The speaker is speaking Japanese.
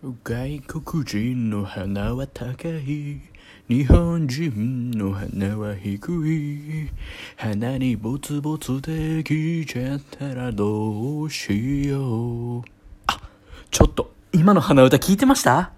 外国人の鼻は高い。日本人の鼻は低い。鼻にボツボツできちゃったらどうしよう。あちょっと、今の鼻歌聞いてました？